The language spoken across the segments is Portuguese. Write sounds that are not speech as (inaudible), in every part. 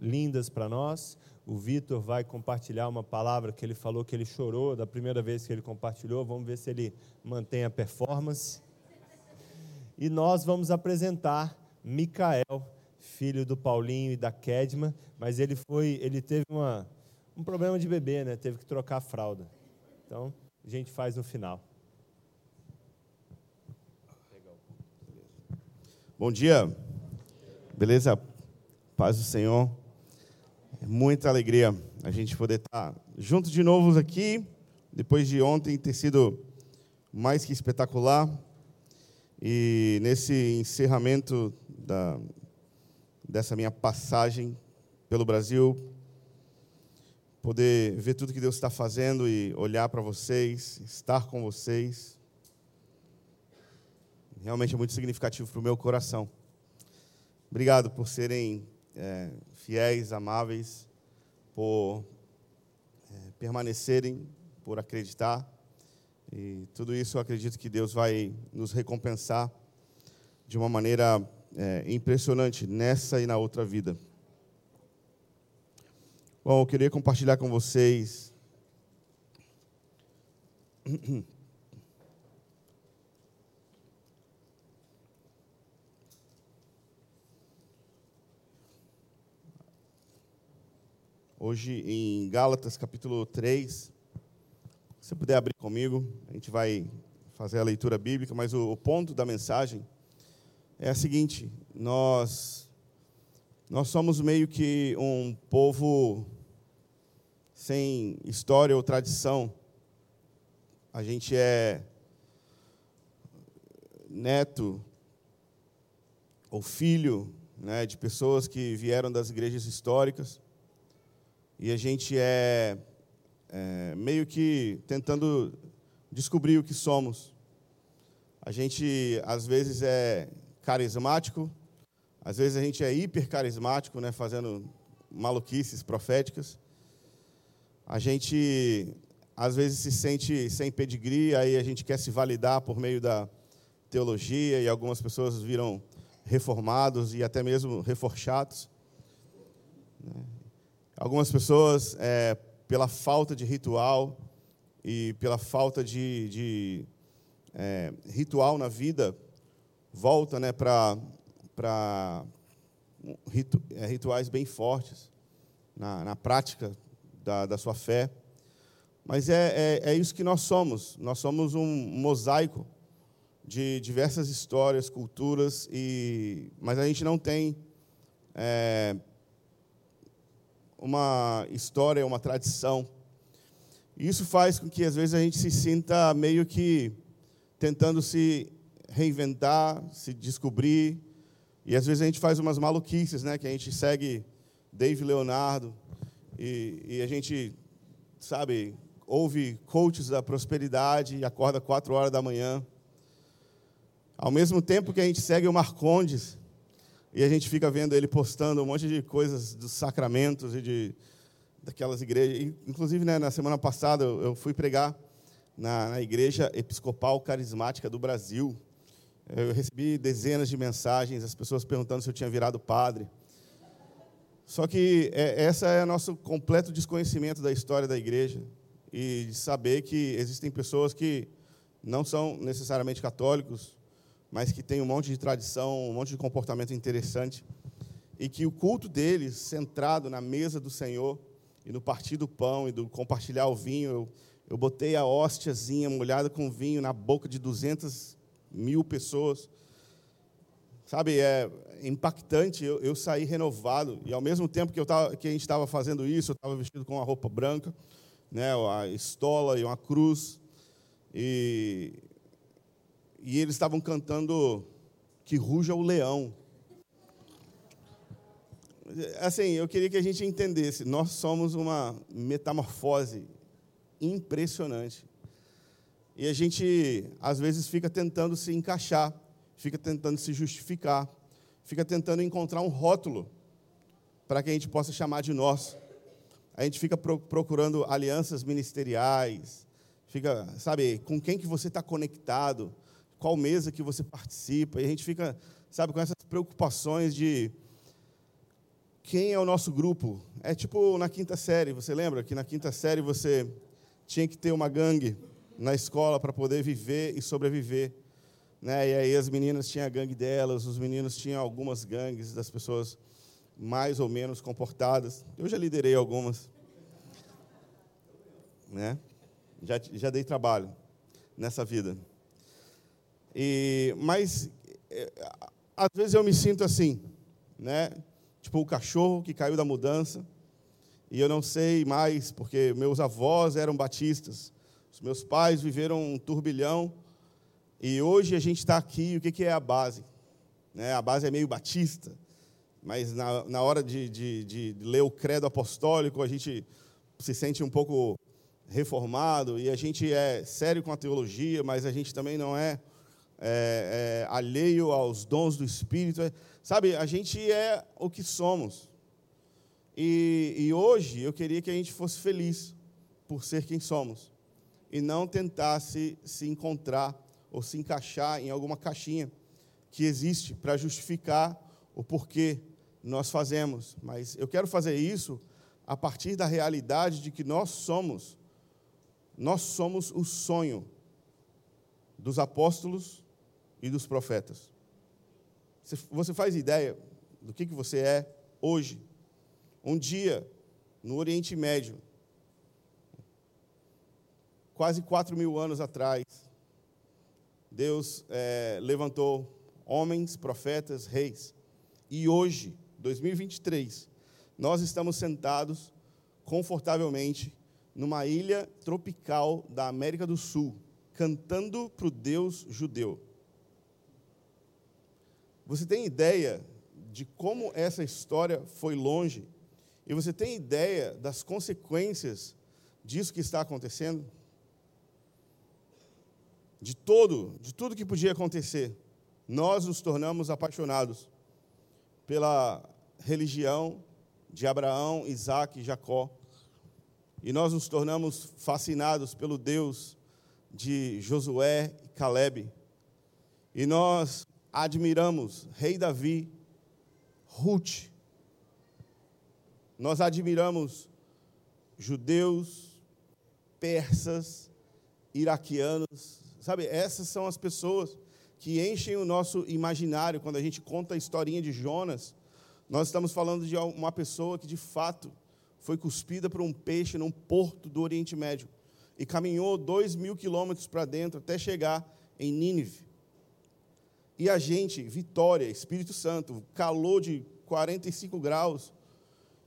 lindas para nós. O Vitor vai compartilhar uma palavra que ele falou que ele chorou da primeira vez que ele compartilhou. Vamos ver se ele mantém a performance. E nós vamos apresentar Micael, filho do Paulinho e da Kedma, mas ele foi, ele teve uma, um problema de bebê, né? Teve que trocar a fralda. Então, a gente faz no final. Bom dia. Beleza? Paz do Senhor. É muita alegria a gente poder estar junto de novo aqui, depois de ontem ter sido mais que espetacular. E nesse encerramento da, dessa minha passagem pelo Brasil, poder ver tudo que Deus está fazendo e olhar para vocês, estar com vocês, realmente é muito significativo para o meu coração. Obrigado por serem é, fiéis, amáveis, por é, permanecerem, por acreditar. E tudo isso eu acredito que Deus vai nos recompensar de uma maneira é, impressionante nessa e na outra vida. Bom, eu queria compartilhar com vocês (clears throat) hoje em Gálatas capítulo 3. Se você puder abrir comigo, a gente vai fazer a leitura bíblica, mas o, o ponto da mensagem é a seguinte: nós nós somos meio que um povo sem história ou tradição. A gente é neto ou filho né, de pessoas que vieram das igrejas históricas e a gente é, é meio que tentando descobrir o que somos. A gente, às vezes, é carismático, às vezes a gente é hiper carismático, né, fazendo maluquices proféticas. A gente, às vezes, se sente sem pedigree, aí a gente quer se validar por meio da teologia, e algumas pessoas viram reformados e até mesmo reforchados. Algumas pessoas, é, pela falta de ritual e pela falta de, de é, ritual na vida, volta né, para ritu, é, rituais bem fortes na, na prática da, da, sua fé. Mas é, é, é isso que nós somos. Nós somos um mosaico de diversas histórias, culturas, e, mas a gente não tem é, uma história, uma tradição. Isso faz com que às vezes a gente se sinta meio que tentando se reinventar, se descobrir, e às vezes a gente faz umas maluquices, né? Que a gente segue Dave Leonardo e, e a gente, sabe, ouve coaches da prosperidade e acorda quatro horas da manhã. Ao mesmo tempo que a gente segue o Marcondes e a gente fica vendo ele postando um monte de coisas dos sacramentos e de daquelas igrejas. Inclusive, né, na semana passada eu fui pregar na, na igreja episcopal carismática do Brasil. Eu recebi dezenas de mensagens, as pessoas perguntando se eu tinha virado padre. Só que é, essa é nosso completo desconhecimento da história da igreja e de saber que existem pessoas que não são necessariamente católicos, mas que tem um monte de tradição, um monte de comportamento interessante, e que o culto deles, centrado na mesa do Senhor, e no partir do pão e do compartilhar o vinho, eu, eu botei a hóstiazinha molhada com vinho na boca de 200 mil pessoas. Sabe, é impactante. Eu, eu saí renovado, e ao mesmo tempo que, eu tava, que a gente estava fazendo isso, eu estava vestido com uma roupa branca, né, a estola e uma cruz, e e eles estavam cantando Que Ruja o Leão. Assim, eu queria que a gente entendesse, nós somos uma metamorfose impressionante. E a gente, às vezes, fica tentando se encaixar, fica tentando se justificar, fica tentando encontrar um rótulo para que a gente possa chamar de nós. A gente fica procurando alianças ministeriais, fica, sabe, com quem que você está conectado, qual mesa que você participa, e a gente fica, sabe, com essas preocupações de quem é o nosso grupo? É tipo na quinta série, você lembra que na quinta série você tinha que ter uma gangue na escola para poder viver e sobreviver. Né? E aí as meninas tinham a gangue delas, os meninos tinham algumas gangues das pessoas mais ou menos comportadas. Eu já liderei algumas. Né? Já, já dei trabalho nessa vida. E, mas, é, às vezes eu me sinto assim, né? Tipo o cachorro que caiu da mudança. E eu não sei mais, porque meus avós eram batistas. Os meus pais viveram um turbilhão. E hoje a gente está aqui, o que, que é a base? Né? A base é meio batista mas na, na hora de, de, de, ler o credo apostólico, a gente se sente um pouco reformado e a gente é sério com a teologia, mas a gente também não é, é, é alheio aos dons do Espírito. Sabe, a gente é o que somos. E, e hoje eu queria que a gente fosse feliz por ser quem somos e não tentasse se encontrar ou se encaixar em alguma caixinha que existe para justificar o porquê nós fazemos, mas eu quero fazer isso a partir da realidade de que nós somos, nós somos o sonho dos apóstolos e dos profetas. Você faz ideia do que, você é hoje? Um dia, no Oriente Médio, quase quatro mil anos atrás, Deus é, levantou homens, profetas, reis. E hoje, 2023, nós estamos sentados confortavelmente numa ilha tropical da América do Sul, cantando para o Deus judeu. Você tem ideia de como essa história foi longe? E você tem ideia das consequências disso que está acontecendo? De todo, de tudo que podia acontecer, nós nos tornamos apaixonados pela religião de Abraão, Isaac e Jacó. E nós nos tornamos fascinados pelo Deus de Josué e Caleb. E nós admiramos Rei Davi, Ruth. Nós admiramos judeus, persas, iraquianos. Sabe, essas são as pessoas que enchem o nosso imaginário quando a gente conta a historinha de Jonas nós estamos falando de uma pessoa que de fato foi cuspida por um peixe num porto do Oriente Médio e caminhou dois mil quilômetros para dentro até chegar em Nínive. E a gente, Vitória, Espírito Santo, calor de 45 graus,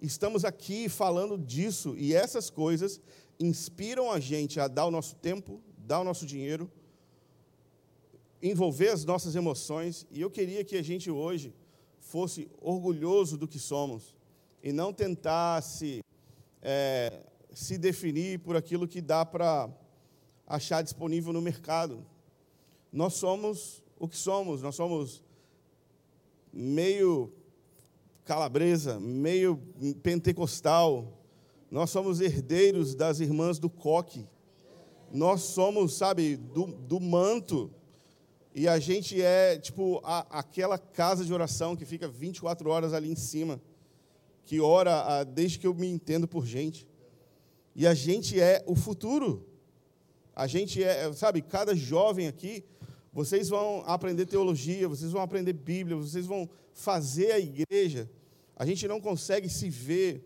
estamos aqui falando disso e essas coisas inspiram a gente a dar o nosso tempo, dar o nosso dinheiro, envolver as nossas emoções. E eu queria que a gente hoje fosse orgulhoso do que somos e não tentasse é, se definir por aquilo que dá para achar disponível no mercado. Nós somos o que somos, nós somos meio calabresa, meio pentecostal, nós somos herdeiros das irmãs do coque, nós somos, sabe, do, do manto e a gente é, tipo, a, aquela casa de oração que fica 24 horas ali em cima, que ora a, desde que eu me entendo por gente. E a gente é o futuro. A gente é, sabe, cada jovem aqui, vocês vão aprender teologia, vocês vão aprender Bíblia, vocês vão fazer a igreja. A gente não consegue se ver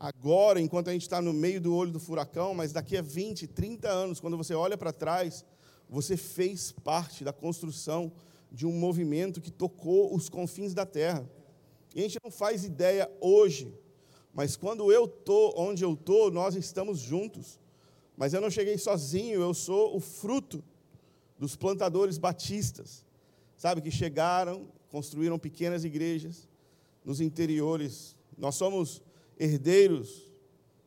agora, enquanto a gente está no meio do olho do furacão, mas daqui a 20, 30 anos, quando você olha para trás, você fez parte da construção de um movimento que tocou os confins da terra. E a gente não faz ideia hoje, mas quando eu estou onde eu estou, nós estamos juntos. Mas eu não cheguei sozinho, eu sou o fruto dos plantadores batistas, sabe, que chegaram, construíram pequenas igrejas nos interiores. Nós somos herdeiros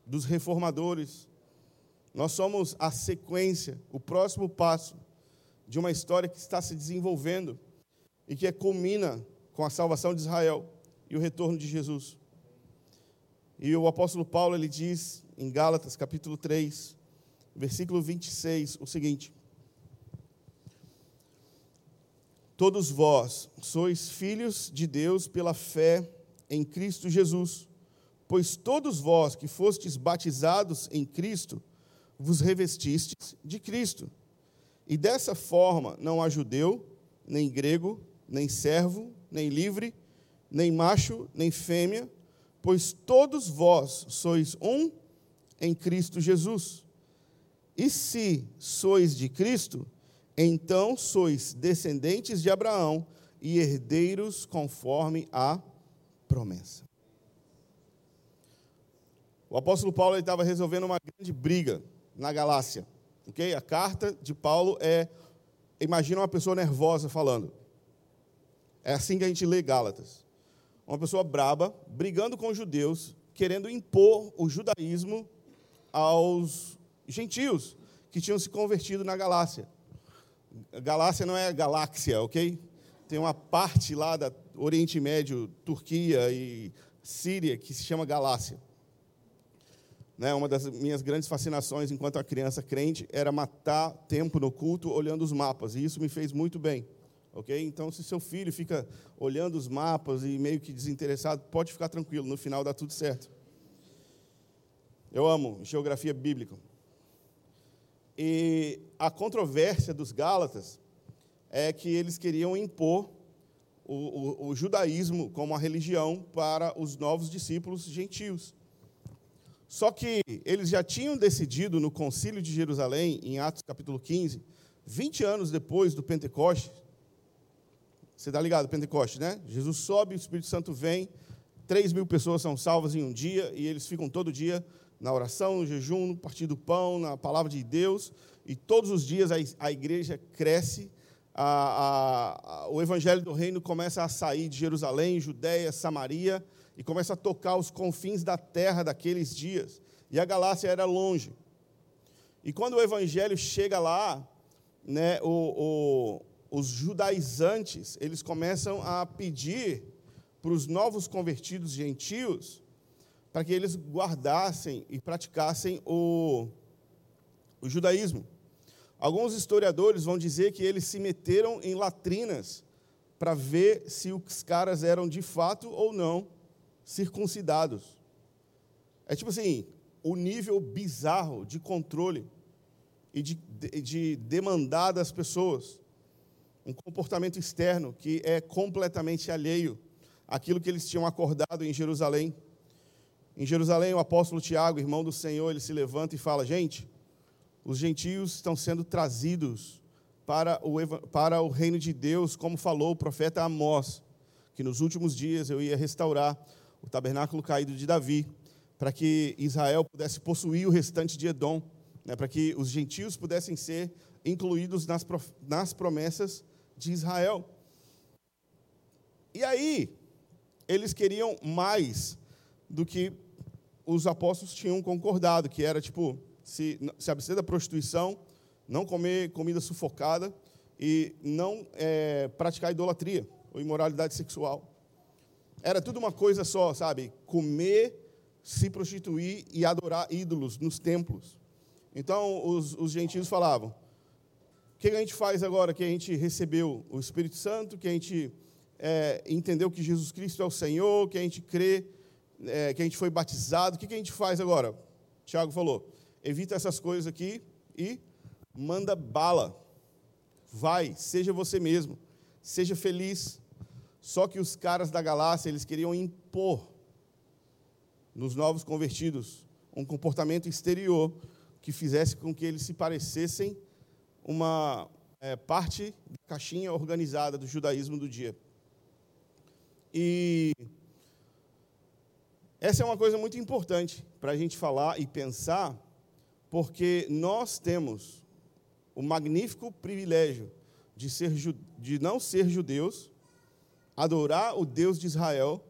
dos reformadores, nós somos a sequência, o próximo passo de uma história que está se desenvolvendo e que culmina com a salvação de Israel e o retorno de Jesus. E o apóstolo Paulo ele diz em Gálatas, capítulo 3, versículo 26, o seguinte: Todos vós sois filhos de Deus pela fé em Cristo Jesus. Pois todos vós que fostes batizados em Cristo, vos revestistes de Cristo. E dessa forma não há judeu, nem grego, nem servo, nem livre, nem macho, nem fêmea, pois todos vós sois um em Cristo Jesus. E se sois de Cristo, então sois descendentes de Abraão e herdeiros conforme a promessa. O apóstolo Paulo estava resolvendo uma grande briga na Galácia. Okay? A carta de Paulo é, imagina uma pessoa nervosa falando. É assim que a gente lê Gálatas. Uma pessoa braba, brigando com os judeus, querendo impor o judaísmo aos gentios que tinham se convertido na Galácia. Galácia não é galáxia, ok? Tem uma parte lá da Oriente Médio, Turquia e Síria, que se chama Galácia. Né, uma das minhas grandes fascinações enquanto criança crente era matar tempo no culto olhando os mapas, e isso me fez muito bem. ok? Então, se seu filho fica olhando os mapas e meio que desinteressado, pode ficar tranquilo, no final dá tudo certo. Eu amo geografia bíblica. E a controvérsia dos Gálatas é que eles queriam impor o, o, o judaísmo como a religião para os novos discípulos gentios. Só que eles já tinham decidido no concílio de Jerusalém, em Atos capítulo 15, 20 anos depois do Pentecoste. Você está ligado, Pentecoste, né? Jesus sobe, o Espírito Santo vem, 3 mil pessoas são salvas em um dia, e eles ficam todo dia na oração, no jejum, no partir do pão, na palavra de Deus, e todos os dias a, igreja cresce, a, a, o evangelho do reino começa a sair de Jerusalém, Judéia, Samaria, e começa a tocar os confins da terra daqueles dias. E a Galácia era longe. E quando o evangelho chega lá, né, o, o, os judaizantes, eles começam a pedir para os novos convertidos gentios para que eles guardassem e praticassem o, o judaísmo. Alguns historiadores vão dizer que eles se meteram em latrinas para ver se os caras eram de fato ou não circuncidados. É tipo assim, o nível bizarro de controle e de, de, de demandar das pessoas. Um comportamento externo que é completamente alheio àquilo que eles tinham acordado em Jerusalém. Em Jerusalém, o apóstolo Tiago, irmão do Senhor, ele se levanta e fala: Gente, os gentios estão sendo trazidos para o, para o reino de Deus, como falou o profeta Amós, que nos últimos dias eu ia restaurar o tabernáculo caído de Davi, para que Israel pudesse possuir o restante de Edom, né, para que os gentios pudessem ser incluídos nas, nas promessas de Israel. E aí, eles queriam mais do que os apóstolos tinham concordado, que era tipo, se, se abster da prostituição, não comer comida sufocada e não é, praticar idolatria ou imoralidade sexual. Era tudo uma coisa só, sabe? Comer, se prostituir e adorar ídolos nos templos. Então, os, os gentios falavam: o que a gente faz agora que a gente recebeu o Espírito Santo, que a gente é, entendeu que Jesus Cristo é o Senhor, que a gente crê é, que a gente foi batizado, o que, que a gente faz agora? Tiago falou: evita essas coisas aqui e manda bala. Vai, seja você mesmo, seja feliz. Só que os caras da galáxia, eles queriam impor nos novos convertidos um comportamento exterior que fizesse com que eles se parecessem uma é, parte da caixinha organizada do judaísmo do dia. E essa é uma coisa muito importante para a gente falar e pensar, porque nós temos o magnífico privilégio de, ser, de não ser judeus, adorar o Deus de Israel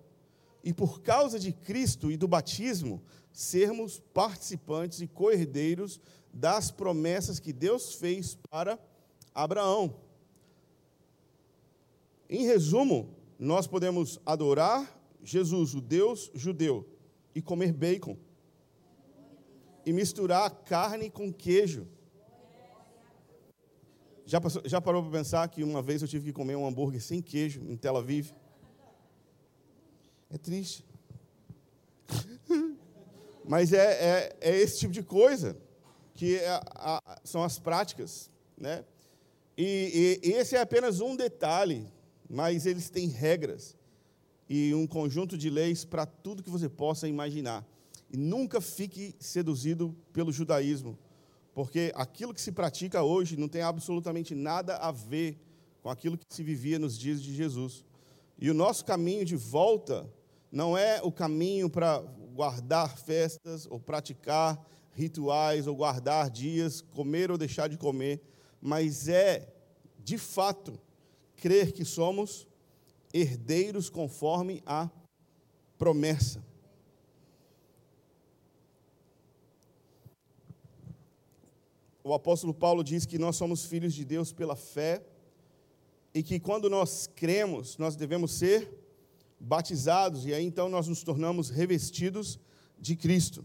e, por causa de Cristo e do batismo, sermos participantes e co-herdeiros das promessas que Deus fez para Abraão. Em resumo, nós podemos adorar Jesus, o Deus judeu, e comer bacon. E misturar carne com queijo. Já, passou, já parou para pensar que uma vez eu tive que comer um hambúrguer sem queijo em Tel Aviv? É triste. (laughs) Mas é, é, é, esse tipo de coisa que é a, são as práticas, né? E, e, esse é apenas um detalhe, mas eles têm regras e um conjunto de leis para tudo que você possa imaginar. E nunca fique seduzido pelo judaísmo, porque aquilo que se pratica hoje não tem absolutamente nada a ver com aquilo que se vivia nos dias de Jesus. E o nosso caminho de volta não é o caminho para guardar festas ou praticar rituais ou guardar dias, comer ou deixar de comer, mas é, de fato, crer que somos herdeiros conforme a promessa. O apóstolo Paulo diz que nós somos filhos de Deus pela fé e que quando nós cremos, nós devemos ser batizados e aí então nós nos tornamos revestidos de Cristo.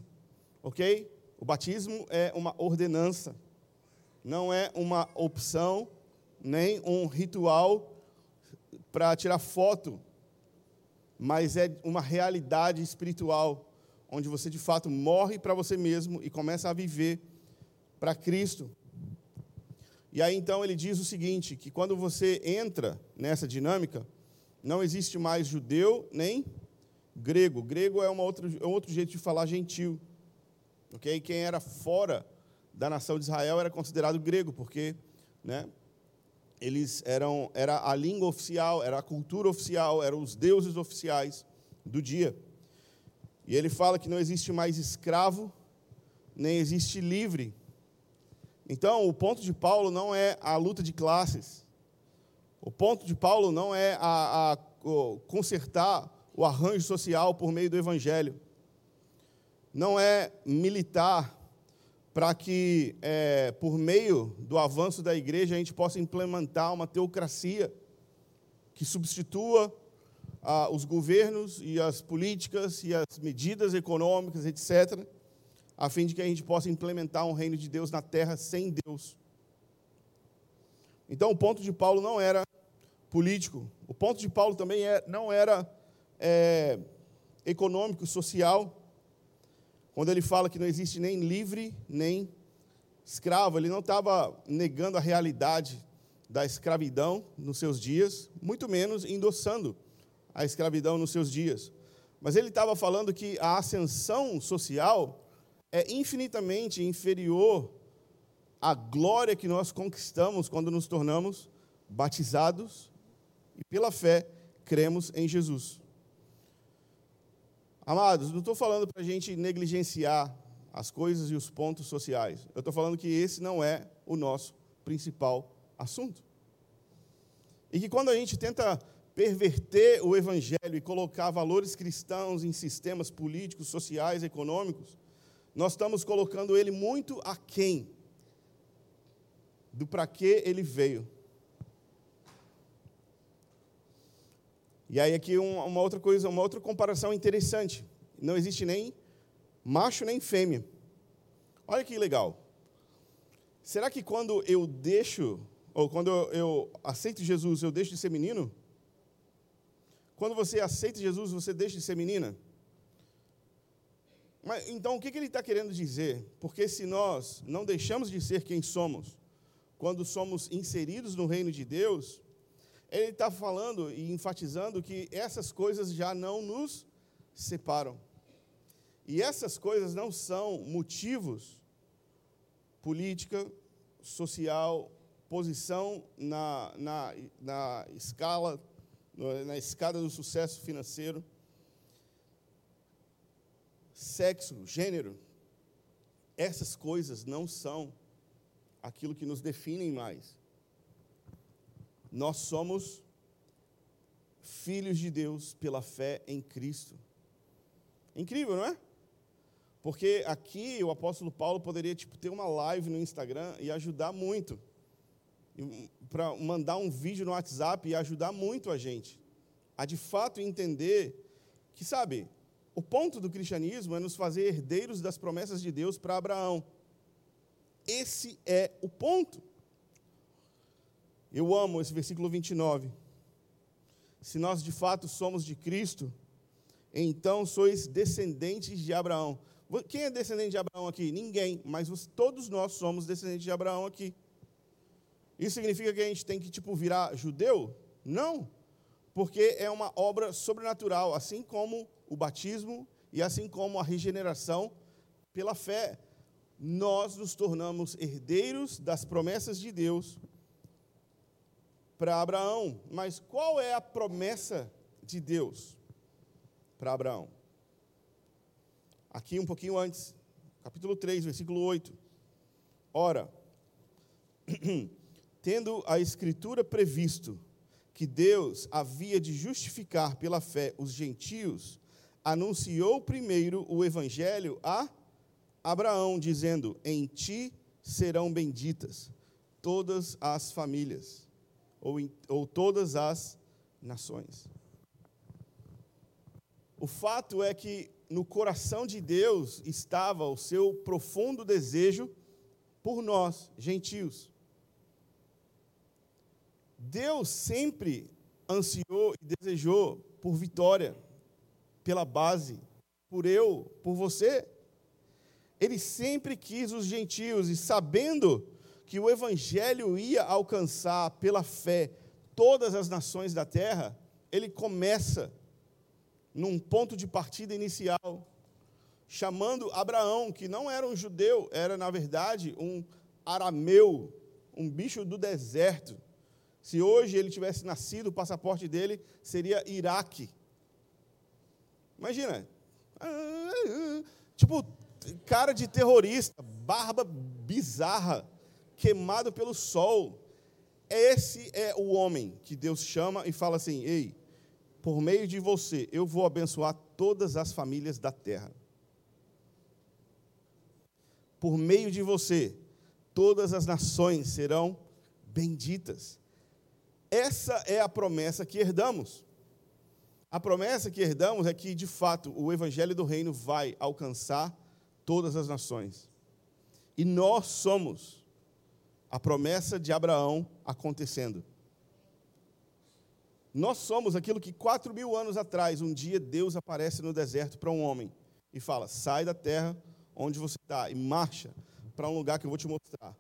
OK? O batismo é uma ordenança, não é uma opção, nem um ritual para tirar foto, mas é uma realidade espiritual, onde você de fato morre para você mesmo e começa a viver para Cristo. E aí então ele diz o seguinte: que quando você entra nessa dinâmica, não existe mais judeu nem grego. Grego é, uma outra, é um outro jeito de falar gentil. Ok? Quem era fora da nação de Israel era considerado grego, porque né, eles eram era a língua oficial, era a cultura oficial, eram os deuses oficiais do dia. E ele fala que não existe mais escravo, nem existe livre. Então, o ponto de Paulo não é a luta de classes. O ponto de Paulo não é a, a, consertar o arranjo social por meio do evangelho não é militar para que, é, por meio do avanço da igreja, a gente possa implementar uma teocracia que substitua ah, os governos e as políticas e as medidas econômicas, etc., a fim de que a gente possa implementar um reino de Deus na terra sem Deus. Então, o ponto de Paulo não era político, o ponto de Paulo também é, não era é, econômico, social, quando ele fala que não existe nem livre nem escravo, ele não estava negando a realidade da escravidão nos seus dias, muito menos endossando a escravidão nos seus dias. Mas ele estava falando que a ascensão social é infinitamente inferior à glória que nós conquistamos quando nos tornamos batizados e, pela fé, cremos em Jesus. Amados, não estou falando para a gente negligenciar as coisas e os pontos sociais. Eu estou falando que esse não é o nosso principal assunto. E que quando a gente tenta perverter o evangelho e colocar valores cristãos em sistemas políticos, sociais, econômicos, nós estamos colocando ele muito aquém do para que ele veio. E aí aqui uma outra coisa, uma outra comparação interessante. Não existe nem macho nem fêmea. Olha que legal. Será que quando eu deixo, ou quando eu, aceito Jesus, eu deixo de ser menino? Quando você aceita Jesus, você deixa de ser menina? Mas, então, o que ele está querendo dizer? Porque se nós não deixamos de ser quem somos, quando somos inseridos no reino de Deus, ele está falando e enfatizando que essas coisas já não nos separam. E essas coisas não são motivos política, social, posição na, na, na escala, na escada do sucesso financeiro, sexo, gênero. Essas coisas não são aquilo que nos definem mais. Nós somos filhos de Deus pela fé em Cristo. Incrível, não é? Porque aqui o apóstolo Paulo poderia tipo, ter uma live no Instagram e ajudar muito. Para mandar um vídeo no WhatsApp e ajudar muito a gente. A de fato entender que, sabe, o ponto do cristianismo é nos fazer herdeiros das promessas de Deus para Abraão. Esse é o ponto. Eu amo esse versículo 29. Se nós de fato somos de Cristo, então sois descendentes de Abraão. Quem é descendente de Abraão aqui? Ninguém, mas todos nós somos descendentes de Abraão aqui. Isso significa que a gente tem que tipo virar judeu? Não, porque é uma obra sobrenatural, assim como o batismo e assim como a regeneração pela fé. Nós nos tornamos herdeiros das promessas de Deus para Abraão. Mas qual é a promessa de Deus para Abraão? Aqui um pouquinho antes, capítulo 3, versículo 8. Ora, (clears throat) tendo a Escritura previsto que Deus havia de justificar pela fé os gentios, anunciou primeiro o evangelho a Abraão, dizendo: Em ti serão benditas todas as famílias, ou, em, ou todas as nações. O fato é que no coração de Deus estava o seu profundo desejo por nós, gentios. Deus sempre ansiou e desejou por vitória, pela base, por eu, por você. Ele sempre quis os gentios e sabendo que o evangelho ia alcançar pela fé todas as nações da terra, ele começa num ponto de partida inicial, chamando Abraão, que não era um judeu, era na verdade um arameu, um bicho do deserto. Se hoje ele tivesse nascido, o passaporte dele seria Iraque. Imagina. Tipo, cara de terrorista, barba bizarra, queimado pelo sol. Esse é o homem que Deus chama e fala assim: Ei, por meio de você, eu vou abençoar todas as famílias da terra. Por meio de você, todas as nações serão benditas. Essa é a promessa que herdamos. A promessa que herdamos é que, de fato, o evangelho do reino vai alcançar todas as nações. E nós somos a promessa de Abraão acontecendo. Nós somos aquilo que quatro mil anos atrás, um dia Deus aparece no deserto para um homem e fala: sai da terra onde você está e marcha para um lugar que eu vou te mostrar.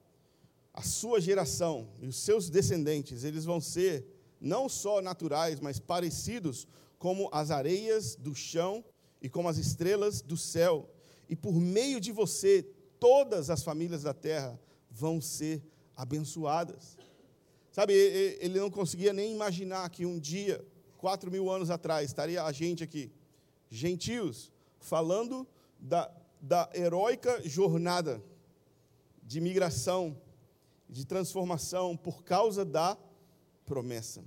A sua geração e os seus descendentes, eles vão ser não só naturais, mas parecidos como as areias do chão e como as estrelas do céu. E por meio de você, todas as famílias da terra vão ser abençoadas. Sabe, ele não conseguia nem imaginar que um dia, quatro mil anos atrás, estaria a gente aqui, gentios, falando da, da heróica jornada de migração, de transformação por causa da promessa.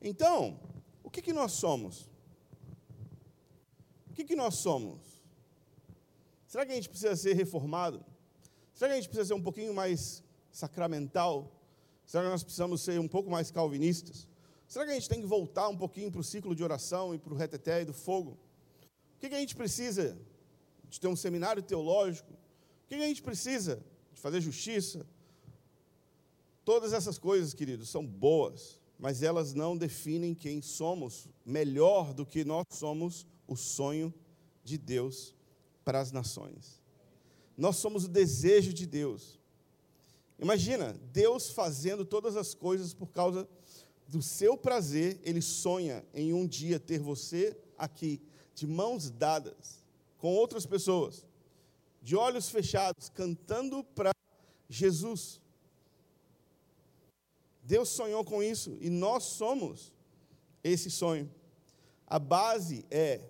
Então, o que, que nós somos? O que, que nós somos? Será que a gente precisa ser reformado? Será que a gente precisa ser um pouquinho mais sacramental? Será que nós precisamos ser um pouco mais calvinistas? Será que a gente tem que voltar um pouquinho para o ciclo de oração e para o reteté e do fogo? O que, que a gente precisa? De ter um seminário teológico? O que, que a gente precisa? De fazer justiça? Todas essas coisas, queridos, são boas, mas elas não definem quem somos melhor do que nós somos o sonho de Deus para as nações. Nós somos o desejo de Deus. Imagina, Deus fazendo todas as coisas por causa do seu prazer, ele sonha em um dia ter você aqui, de mãos dadas, com outras pessoas, de olhos fechados, cantando para Jesus. Deus sonhou com isso e nós somos esse sonho. A base é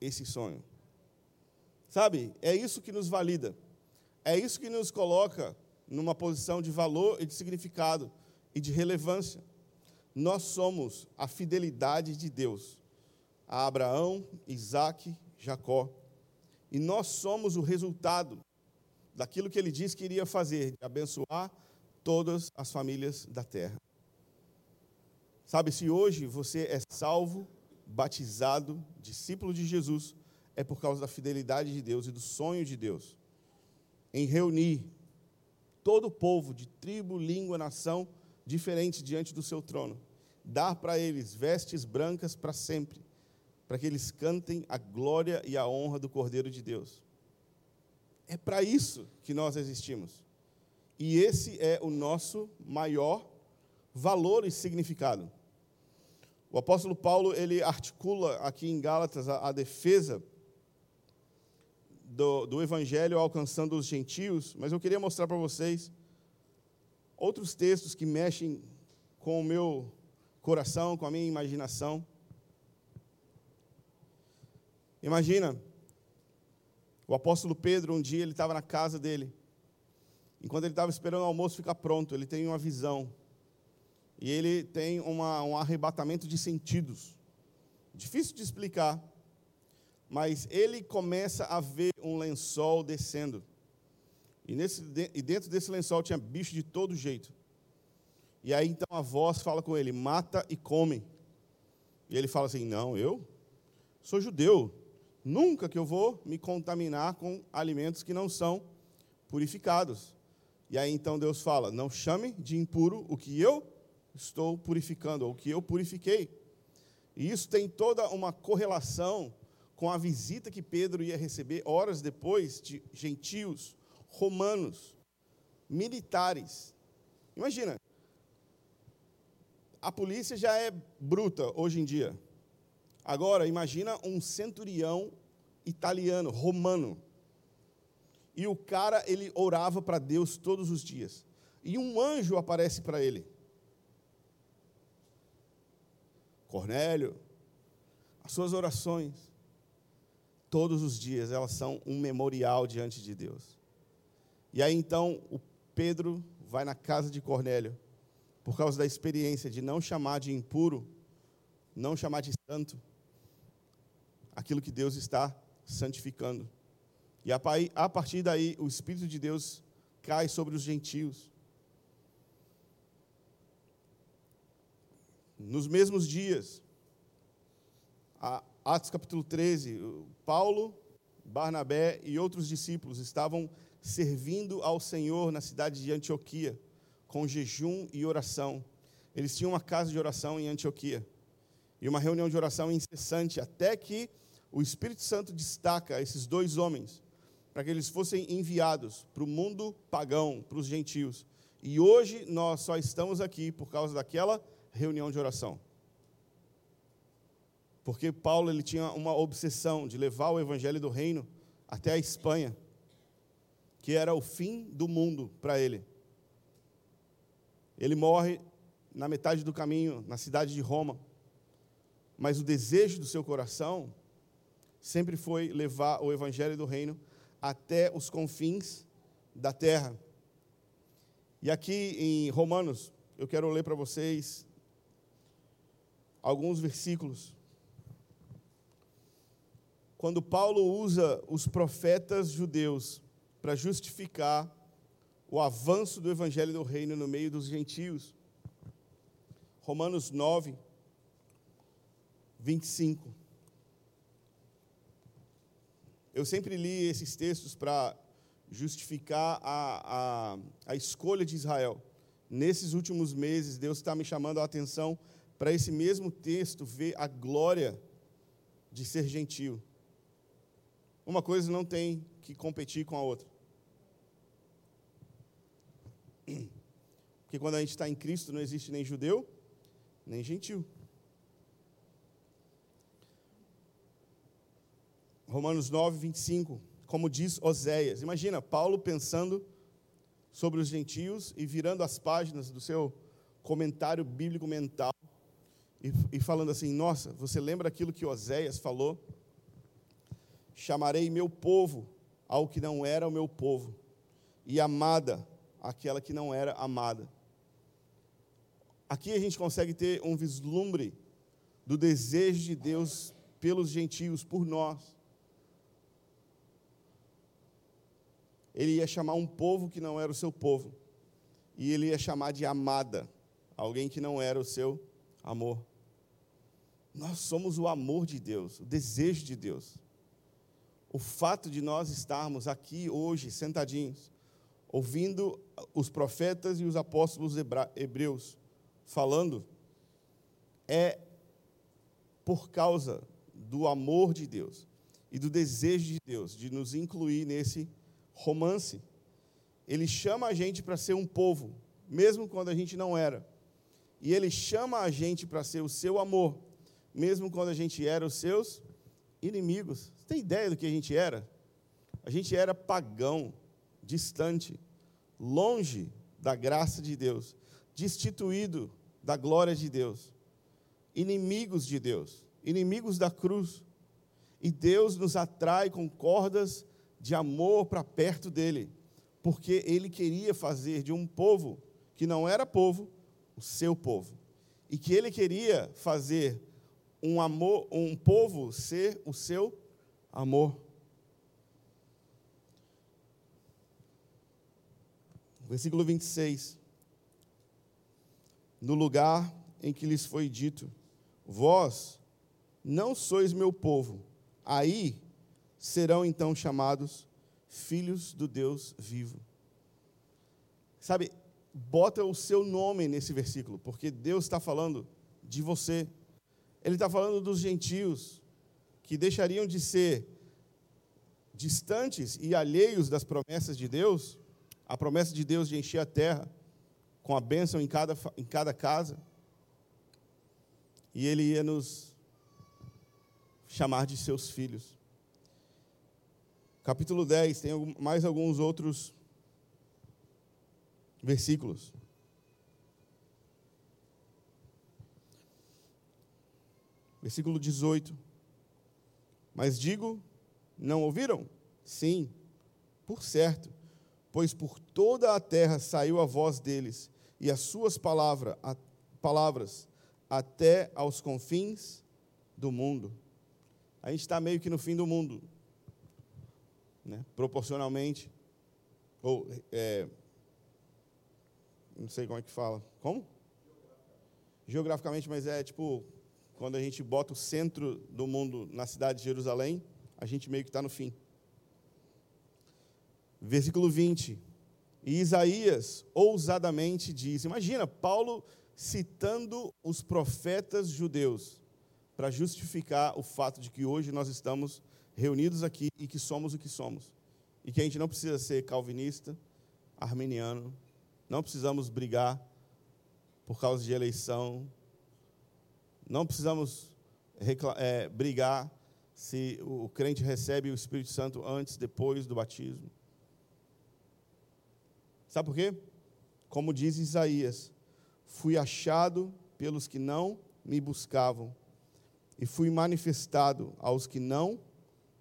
esse sonho. Sabe, é isso que nos valida, é isso que nos coloca numa posição de valor e de significado e de relevância. Nós somos a fidelidade de Deus a Abraão, Isaac, Jacó. E nós somos o resultado daquilo que ele disse que iria fazer, de abençoar todas as famílias da terra. Sabe, se hoje você é salvo, batizado, discípulo de Jesus, é por causa da fidelidade de Deus e do sonho de Deus em reunir todo o povo, de tribo, língua, nação, diferente diante do seu trono. Dar para eles vestes brancas para sempre, para que eles cantem a glória e a honra do Cordeiro de Deus. É para isso que nós existimos. E esse é o nosso maior valor e significado. O apóstolo Paulo, ele articula aqui em Gálatas a, a defesa do, do evangelho alcançando os gentios, mas eu queria mostrar para vocês outros textos que mexem com o meu coração, com a minha imaginação. Imagina, o apóstolo Pedro, um dia ele estava na casa dele, enquanto ele estava esperando o almoço ficar pronto, ele tem uma visão, e ele tem uma, um arrebatamento de sentidos, difícil de explicar, mas ele começa a ver um lençol descendo, e, nesse, e dentro desse lençol tinha bicho de todo jeito, e aí então a voz fala com ele: mata e come. E ele fala assim: não, eu sou judeu, Nunca que eu vou me contaminar com alimentos que não são purificados. E aí então Deus fala: não chame de impuro o que eu estou purificando, ou o que eu purifiquei. E isso tem toda uma correlação com a visita que Pedro ia receber horas depois de gentios, romanos, militares. Imagina, a polícia já é bruta hoje em dia. Agora, imagina um centurião italiano, romano. E o cara, ele orava para Deus todos os dias. E um anjo aparece para ele. Cornélio, as suas orações, todos os dias, elas são um memorial diante de Deus. E aí então, o Pedro vai na casa de Cornélio, por causa da experiência de não chamar de impuro, não chamar de santo, aquilo que Deus está santificando. E a partir daí, o Espírito de Deus cai sobre os gentios. Nos mesmos dias, Atos capítulo 13, Paulo, Barnabé e outros discípulos estavam servindo ao Senhor na cidade de Antioquia, com jejum e oração. Eles tinham uma casa de oração em Antioquia e uma reunião de oração incessante, até que o Espírito Santo destaca esses dois homens para que eles fossem enviados para o mundo pagão, para os gentios. E hoje nós só estamos aqui por causa daquela reunião de oração. Porque Paulo ele tinha uma obsessão de levar o evangelho do reino até a Espanha, que era o fim do mundo para ele. Ele morre na metade do caminho, na cidade de Roma. Mas o desejo do seu coração sempre foi levar o evangelho do reino até os confins da terra. E aqui em Romanos, eu quero ler para vocês alguns versículos. Quando Paulo usa os profetas judeus para justificar o avanço do evangelho do reino no meio dos gentios. Romanos 9, 25. Eu sempre li esses textos para justificar a, a, a escolha de Israel. Nesses últimos meses, Deus está me chamando a atenção para esse mesmo texto ver a glória de ser gentil. Uma coisa não tem que competir com a outra. Porque quando a gente está em Cristo, não existe nem judeu, nem gentil. Romanos 9, 25, como diz Oséias. Imagina, Paulo pensando sobre os gentios e virando as páginas do seu comentário bíblico mental e, e falando assim: Nossa, você lembra aquilo que Oséias falou? Chamarei meu povo ao que não era o meu povo, e amada aquela que não era amada. Aqui a gente consegue ter um vislumbre do desejo de Deus pelos gentios, por nós. ele ia chamar um povo que não era o seu povo. E ele ia chamar de amada, alguém que não era o seu amor. Nós somos o amor de Deus, o desejo de Deus. O fato de nós estarmos aqui hoje, sentadinhos, ouvindo os profetas e os apóstolos hebreus falando, é por causa do amor de Deus e do desejo de Deus de nos incluir nesse romance. Ele chama a gente para ser um povo, mesmo quando a gente não era. E ele chama a gente para ser o seu amor, mesmo quando a gente era os seus inimigos. Você tem ideia do que a gente era? A gente era pagão, distante, longe da graça de Deus, destituído da glória de Deus, inimigos de Deus, inimigos da cruz. E Deus nos atrai com cordas de amor para perto dele, porque ele queria fazer de um povo que não era povo, o seu povo. E que ele queria fazer um amor, um povo ser o seu amor. Versículo 26. No lugar em que lhes foi dito: Vós não sois meu povo, aí serão então chamados filhos do Deus vivo. Sabe, bota o seu nome nesse versículo, porque Deus está falando de você. Ele está falando dos gentios, que deixariam de ser distantes e alheios das promessas de Deus, a promessa de Deus de encher a terra com a bênção em cada, em cada casa, e Ele ia nos chamar de seus filhos. Capítulo 10, tem mais alguns outros versículos. Versículo 18. Mas digo, não ouviram? Sim, por certo, pois por toda a terra saiu a voz deles, e as suas palavra, a, palavras até aos confins do mundo. A gente está meio que no fim do mundo, né? proporcionalmente, ou é, não sei como é que fala. Como? Geograficamente, mas é tipo, quando a gente bota o centro do mundo na cidade de Jerusalém, a gente meio que está no fim. Versículo 20. E Isaías ousadamente diz: Imagina, Paulo citando os profetas judeus para justificar o fato de que hoje nós estamos reunidos aqui e que somos o que somos. E que a gente não precisa ser calvinista, armeniano, não precisamos brigar por causa de eleição. Não precisamos é, brigar se o crente recebe o Espírito Santo antes, depois do batismo. Sabe por quê? Como diz Isaías: Fui achado pelos que não me buscavam, e fui manifestado aos que não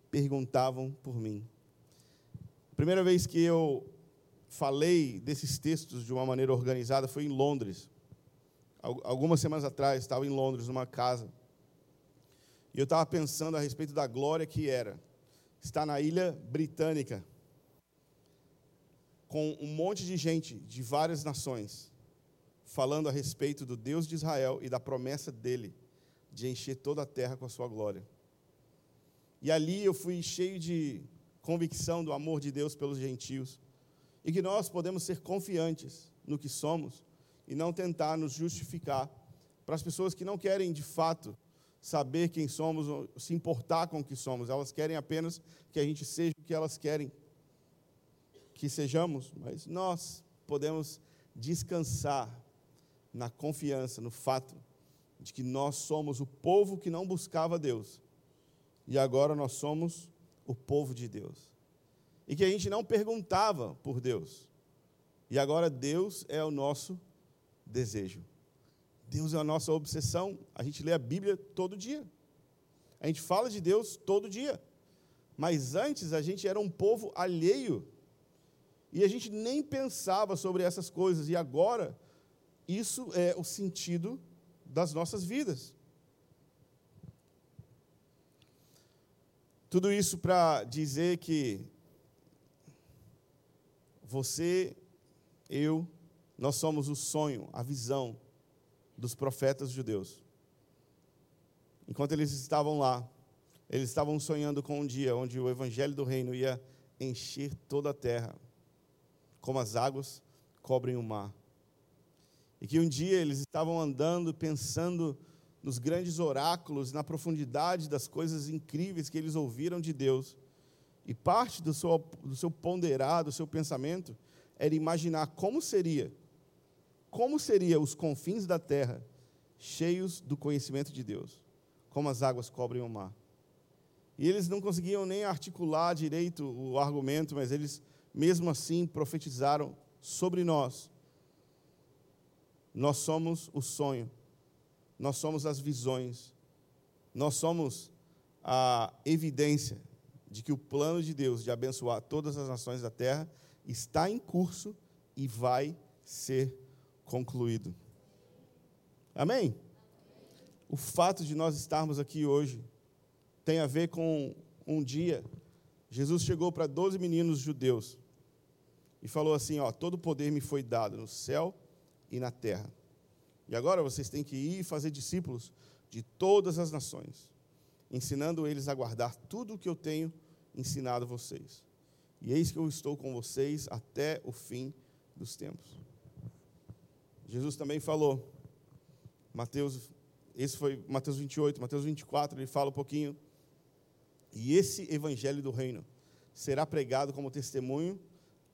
perguntavam por mim. primeira vez que eu falei desses textos de uma maneira organizada foi em Londres. Algumas semanas atrás, estava em Londres, numa casa. E eu estava pensando a respeito da glória que era estar na ilha britânica, com um monte de gente de várias nações, falando a respeito do Deus de Israel e da promessa dele de encher toda a terra com a sua glória. E ali eu fui cheio de convicção do amor de Deus pelos gentios e que nós podemos ser confiantes no que somos e não tentar nos justificar para as pessoas que não querem de fato saber quem somos se importar com o que somos, elas querem apenas que a gente seja o que elas querem que sejamos, mas nós podemos descansar na confiança, no fato de que nós somos o povo que não buscava Deus e agora nós somos o povo de Deus e que a gente não perguntava por Deus. E agora Deus é o nosso desejo. Deus é a nossa obsessão. A gente lê a Bíblia todo dia. A gente fala de Deus todo dia. Mas antes a gente era um povo alheio. E a gente nem pensava sobre essas coisas. E agora, isso é o sentido das nossas vidas. Tudo isso para dizer que você, eu, nós somos o sonho, a visão dos profetas judeus. Enquanto eles estavam lá, eles estavam sonhando com um dia onde o evangelho do reino ia encher toda a terra, como as águas cobrem o mar. E que um dia eles estavam andando, pensando nos grandes oráculos, na profundidade das coisas incríveis que eles ouviram de Deus. E parte do seu, do seu ponderar, do seu pensamento, era imaginar como seria, como seria os confins da terra cheios do conhecimento de Deus, como as águas cobrem o mar. E eles não conseguiam nem articular direito o argumento, mas eles, mesmo assim, profetizaram sobre nós. Nós somos o sonho nós somos as visões, nós somos a evidência de que o plano de Deus de abençoar todas as nações da terra está em curso e vai ser concluído. Amém? O fato de nós estarmos aqui hoje tem a ver com um dia. Jesus chegou para 12 meninos judeus e falou assim: Ó, todo poder me foi dado no céu e na terra. E agora vocês têm que ir e fazer discípulos de todas as nações, ensinando eles a guardar tudo o que eu tenho ensinado vocês. E eis que eu estou com vocês até o fim dos tempos. Jesus também falou, Mateus, esse foi Mateus 28, Mateus 24, ele fala um pouquinho. E esse evangelho do reino será pregado como testemunho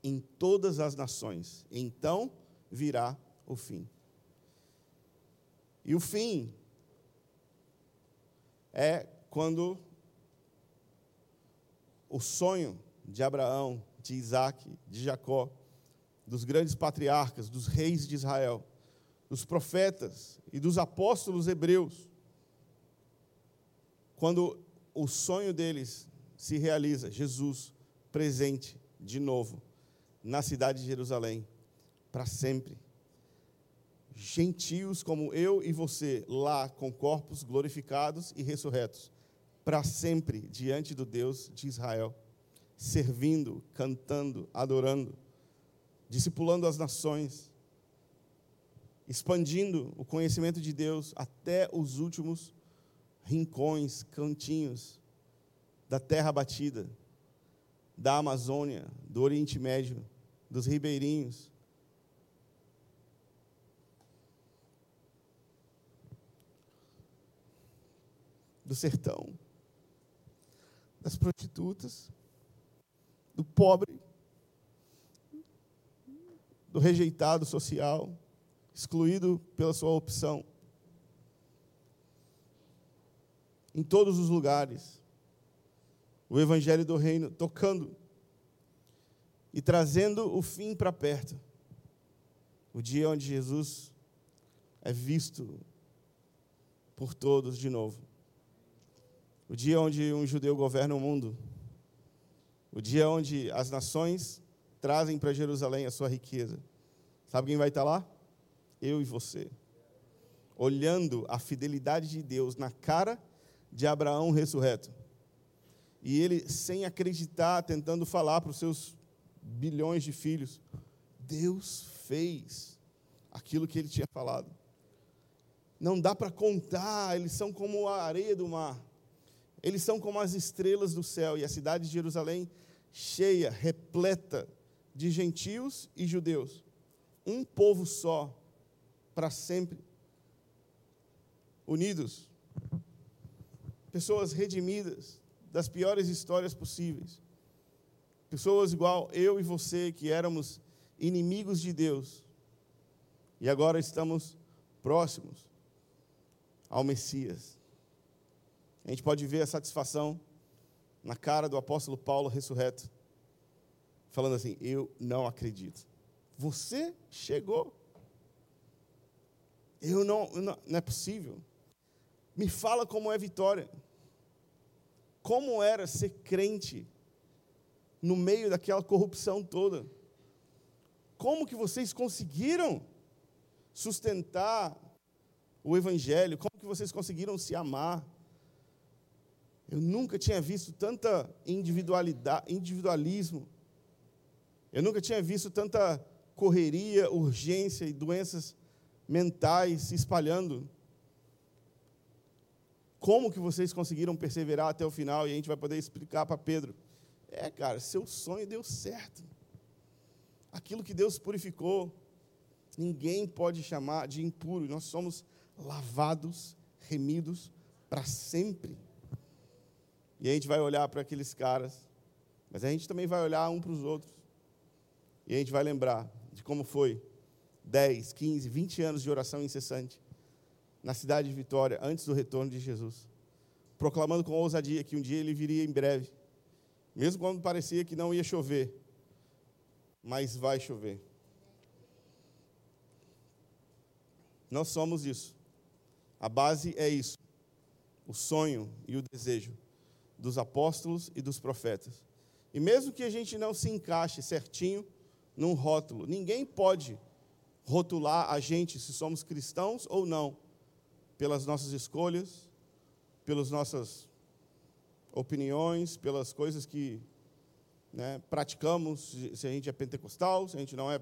em todas as nações. Então virá o fim. E o fim é quando o sonho de Abraão, de Isaac, de Jacó, dos grandes patriarcas, dos reis de Israel, dos profetas e dos apóstolos hebreus, quando o sonho deles se realiza, Jesus presente de novo na cidade de Jerusalém, para sempre. Gentios como eu e você, lá com corpos glorificados e ressurretos, para sempre diante do Deus de Israel, servindo, cantando, adorando, discipulando as nações, expandindo o conhecimento de Deus até os últimos rincões, cantinhos da terra batida, da Amazônia, do Oriente Médio, dos ribeirinhos, do sertão, das prostitutas, do pobre, do rejeitado social, excluído pela sua opção. Em todos os lugares, o Evangelho do Reino tocando e trazendo o fim para perto. O dia onde Jesus é visto por todos de novo. O dia onde um judeu governa o mundo. O dia onde as nações trazem para Jerusalém a sua riqueza. Sabe quem vai estar lá? Eu e você. Olhando a fidelidade de Deus na cara de Abraão ressurreto. E ele, sem acreditar, tentando falar para os seus bilhões de filhos: Deus fez aquilo que ele tinha falado. Não dá para contar, eles são como a areia do mar. Eles são como as estrelas do céu, e a cidade de Jerusalém cheia, repleta de gentios e judeus. Um povo só, para sempre. Unidos. Pessoas redimidas das piores histórias possíveis. Pessoas igual eu e você, que éramos inimigos de Deus, e agora estamos próximos ao Messias. A gente pode ver a satisfação na cara do apóstolo Paulo ressurreto, falando assim: Eu não acredito. Você chegou. Eu não, não, não é possível. Me fala como é vitória. Como era ser crente no meio daquela corrupção toda? Como que vocês conseguiram sustentar o evangelho? Como que vocês conseguiram se amar? Eu nunca tinha visto tanta individualidade, individualismo. Eu nunca tinha visto tanta correria, urgência e doenças mentais se espalhando. Como que vocês conseguiram perseverar até o final? E a gente vai poder explicar para Pedro. É, cara, seu sonho deu certo. Aquilo que Deus purificou, ninguém pode chamar de impuro. Nós somos lavados, remidos para sempre. E a gente vai olhar para aqueles caras, mas a gente também vai olhar um para os outros. E a gente vai lembrar de como foi 10, 15, 20 anos de oração incessante na cidade de Vitória, antes do retorno de Jesus, proclamando com ousadia que um dia ele viria em breve, mesmo quando parecia que não ia chover, mas vai chover. Nós somos isso. A base é isso. O sonho e o desejo dos apóstolos e dos profetas. E mesmo que a gente não se encaixe certinho num rótulo, ninguém pode rotular a gente se somos cristãos ou não, pelas nossas escolhas, pelas nossas opiniões, pelas coisas que né, praticamos, se a gente é pentecostal, se a gente não é.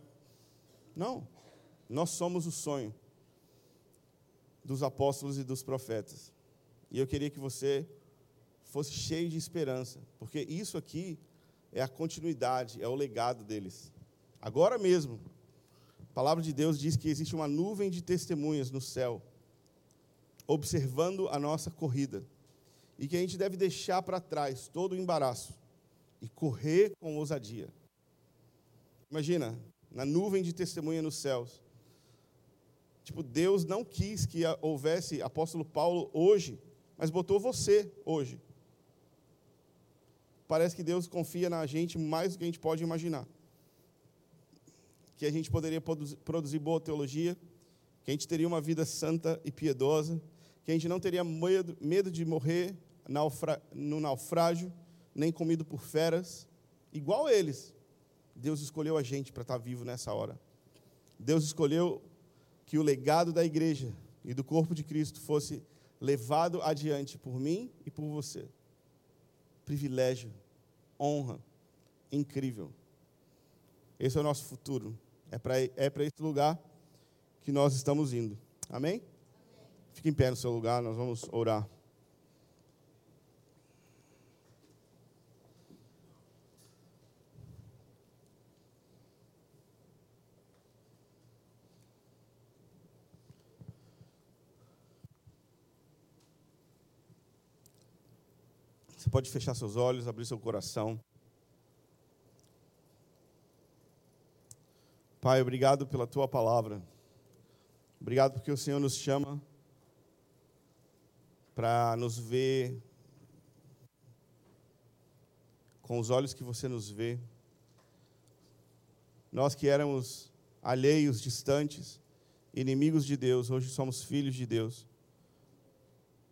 Não. Nós somos o sonho dos apóstolos e dos profetas. E eu queria que você fosse cheio de esperança, porque isso aqui é a continuidade, é o legado deles. Agora mesmo, a palavra de Deus diz que existe uma nuvem de testemunhas no céu, observando a nossa corrida, e que a gente deve deixar para trás todo o embaraço e correr com ousadia. Imagina, na nuvem de testemunha nos céus, Tipo, Deus não quis que houvesse apóstolo Paulo hoje, mas botou você hoje. Parece que Deus confia na gente mais do que a gente pode imaginar. Que a gente poderia produzir boa teologia, que a gente teria uma vida santa e piedosa, que a gente não teria medo de morrer no naufrágio, nem comido por feras, igual eles. Deus escolheu a gente para estar vivo nessa hora. Deus escolheu que o legado da igreja e do corpo de Cristo fosse levado adiante por mim e por você. Privilégio, honra, incrível. Esse é o nosso futuro. É para é esse lugar que nós estamos indo. Amém? Amém? Fique em pé no seu lugar, nós vamos orar. pode fechar seus olhos, abrir seu coração. Pai, obrigado pela tua palavra. Obrigado porque o Senhor nos chama para nos ver com os olhos que você nos vê. Nós que éramos alheios, distantes, inimigos de Deus, hoje somos filhos de Deus,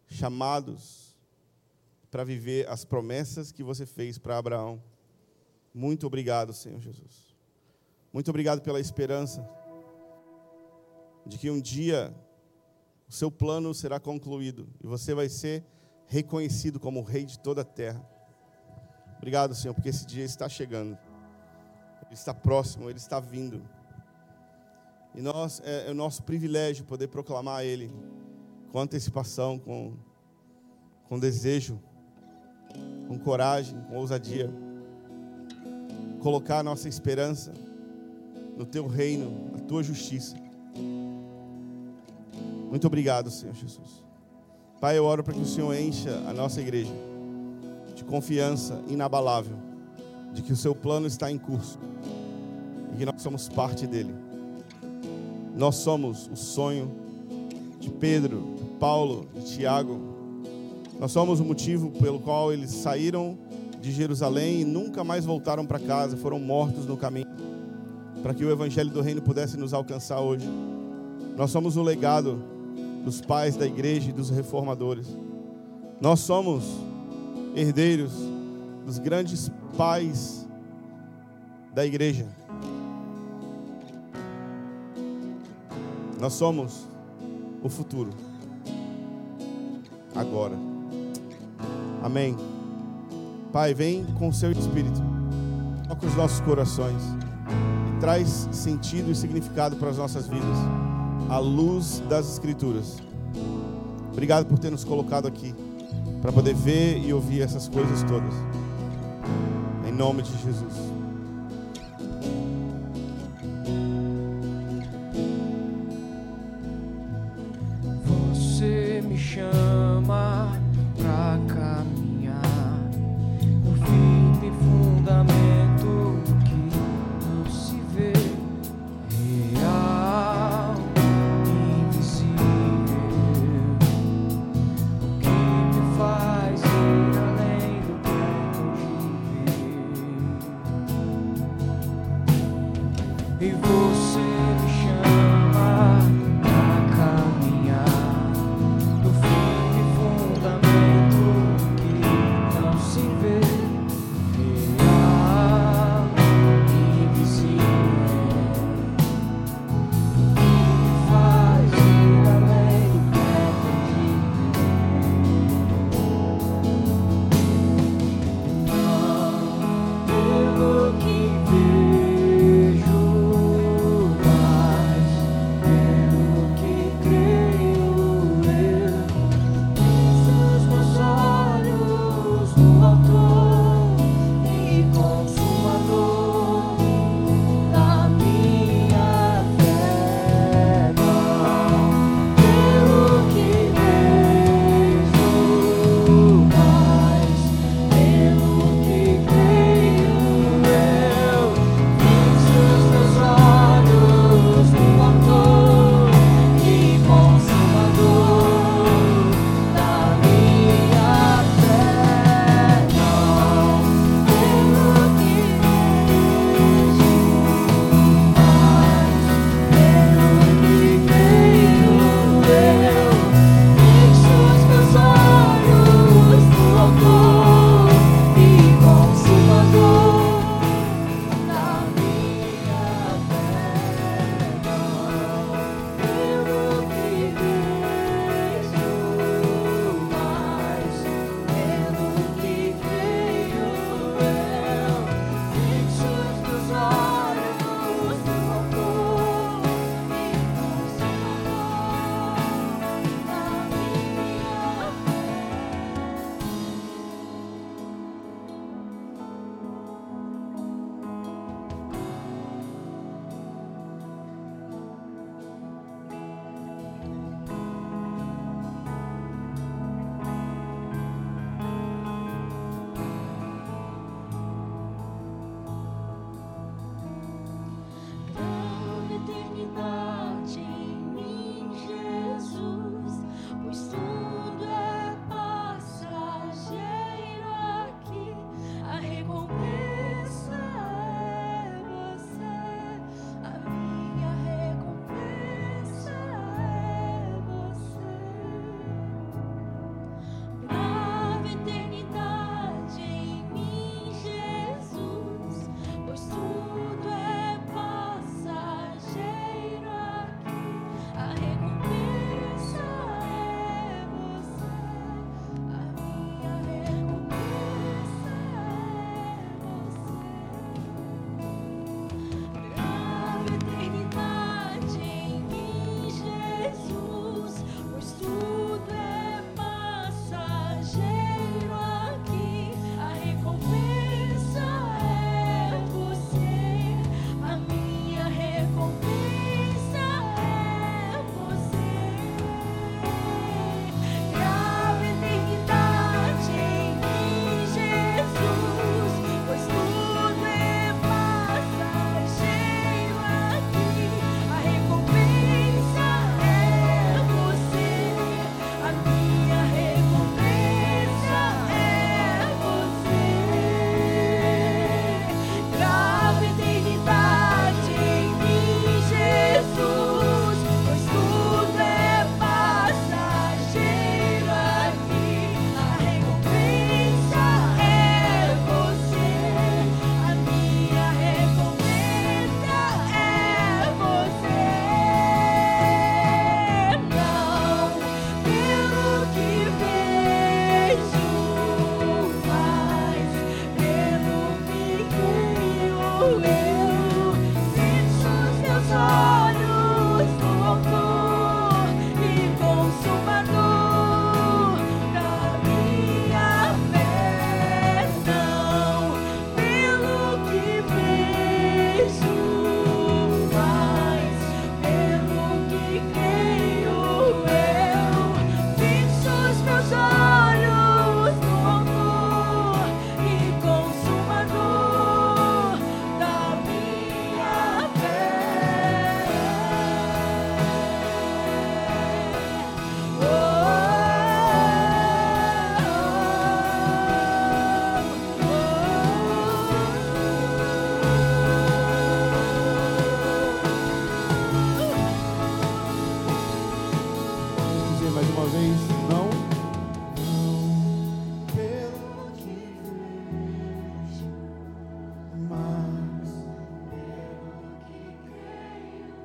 chamados para viver as promessas que você fez para Abraão. Muito obrigado, Senhor Jesus. Muito obrigado pela esperança de que um dia o seu plano será concluído e você vai ser reconhecido como o rei de toda a terra. Obrigado, Senhor, porque esse dia está chegando. Ele está próximo, ele está vindo. E nós é, é o nosso privilégio poder proclamar ele com antecipação, com com desejo com coragem, com ousadia, colocar a nossa esperança no teu reino, na tua justiça. Muito obrigado, Senhor Jesus. Pai, eu oro para que o Senhor encha a nossa igreja de confiança inabalável, de que o seu plano está em curso e que nós somos parte dele. Nós somos o sonho de Pedro, de Paulo, de Tiago, nós somos o motivo pelo qual eles saíram de Jerusalém e nunca mais voltaram para casa, foram mortos no caminho, para que o evangelho do reino pudesse nos alcançar hoje. Nós somos o legado dos pais da igreja e dos reformadores. Nós somos herdeiros dos grandes pais da igreja. Nós somos o futuro. Agora. Amém. Pai, vem com o seu Espírito, toca os nossos corações traz sentido e significado para as nossas vidas, à luz das Escrituras. Obrigado por ter nos colocado aqui, para poder ver e ouvir essas coisas todas. Em nome de Jesus.